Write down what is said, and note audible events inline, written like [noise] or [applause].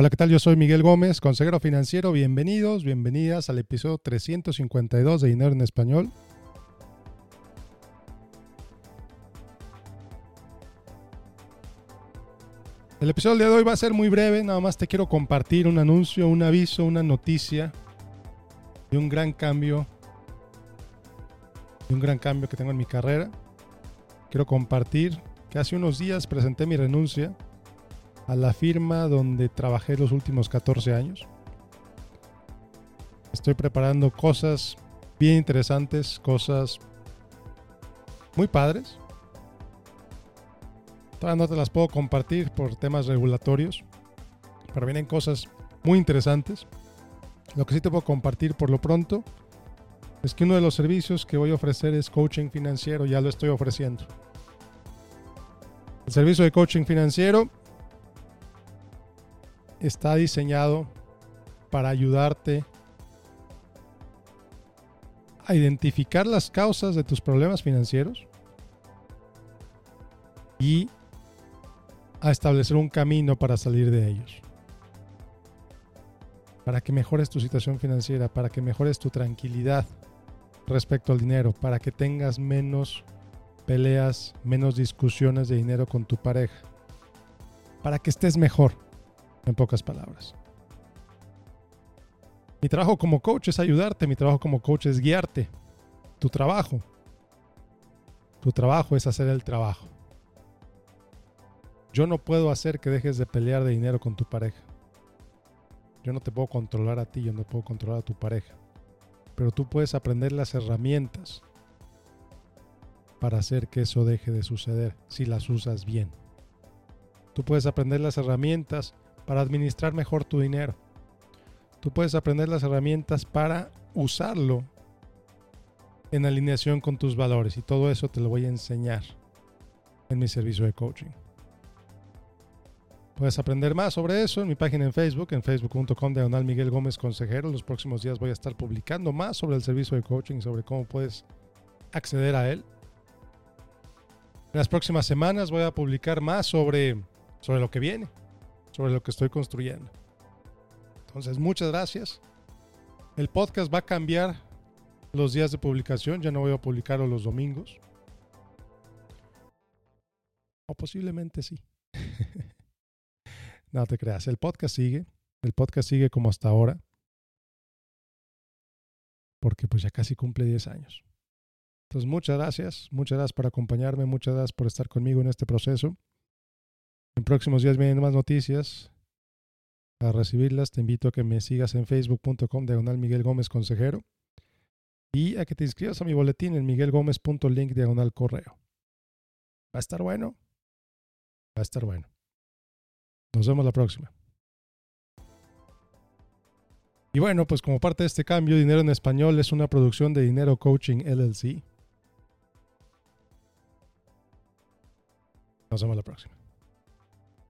Hola, ¿qué tal? Yo soy Miguel Gómez, consejero financiero. Bienvenidos, bienvenidas al episodio 352 de Dinero en Español. El episodio de hoy va a ser muy breve, nada más te quiero compartir un anuncio, un aviso, una noticia de un gran cambio, de un gran cambio que tengo en mi carrera. Quiero compartir que hace unos días presenté mi renuncia a la firma donde trabajé los últimos 14 años. Estoy preparando cosas bien interesantes, cosas muy padres. Todavía no te las puedo compartir por temas regulatorios, pero vienen cosas muy interesantes. Lo que sí te puedo compartir por lo pronto es que uno de los servicios que voy a ofrecer es coaching financiero, ya lo estoy ofreciendo. El servicio de coaching financiero está diseñado para ayudarte a identificar las causas de tus problemas financieros y a establecer un camino para salir de ellos. Para que mejores tu situación financiera, para que mejores tu tranquilidad respecto al dinero, para que tengas menos peleas, menos discusiones de dinero con tu pareja, para que estés mejor en pocas palabras. Mi trabajo como coach es ayudarte, mi trabajo como coach es guiarte. Tu trabajo, tu trabajo es hacer el trabajo. Yo no puedo hacer que dejes de pelear de dinero con tu pareja. Yo no te puedo controlar a ti, yo no puedo controlar a tu pareja. Pero tú puedes aprender las herramientas para hacer que eso deje de suceder si las usas bien. Tú puedes aprender las herramientas para administrar mejor tu dinero. Tú puedes aprender las herramientas para usarlo en alineación con tus valores y todo eso te lo voy a enseñar en mi servicio de coaching. Puedes aprender más sobre eso en mi página en Facebook, en facebook.com diagonal Miguel Gómez Consejero. Los próximos días voy a estar publicando más sobre el servicio de coaching, sobre cómo puedes acceder a él. En las próximas semanas voy a publicar más sobre, sobre lo que viene, sobre lo que estoy construyendo. Entonces, muchas gracias. El podcast va a cambiar los días de publicación, ya no voy a publicarlo los domingos. O posiblemente sí. [laughs] no te creas, el podcast sigue. El podcast sigue como hasta ahora. Porque pues ya casi cumple 10 años. Entonces, muchas gracias. Muchas gracias por acompañarme. Muchas gracias por estar conmigo en este proceso. En próximos días vienen más noticias. Para recibirlas te invito a que me sigas en facebook.com diagonal Miguel Gómez Consejero y a que te inscribas a mi boletín en miguelgomez.link diagonal correo. Va a estar bueno. Va a estar bueno. Nos vemos la próxima. Y bueno, pues como parte de este cambio, Dinero en Español es una producción de Dinero Coaching LLC. Nos vemos la próxima.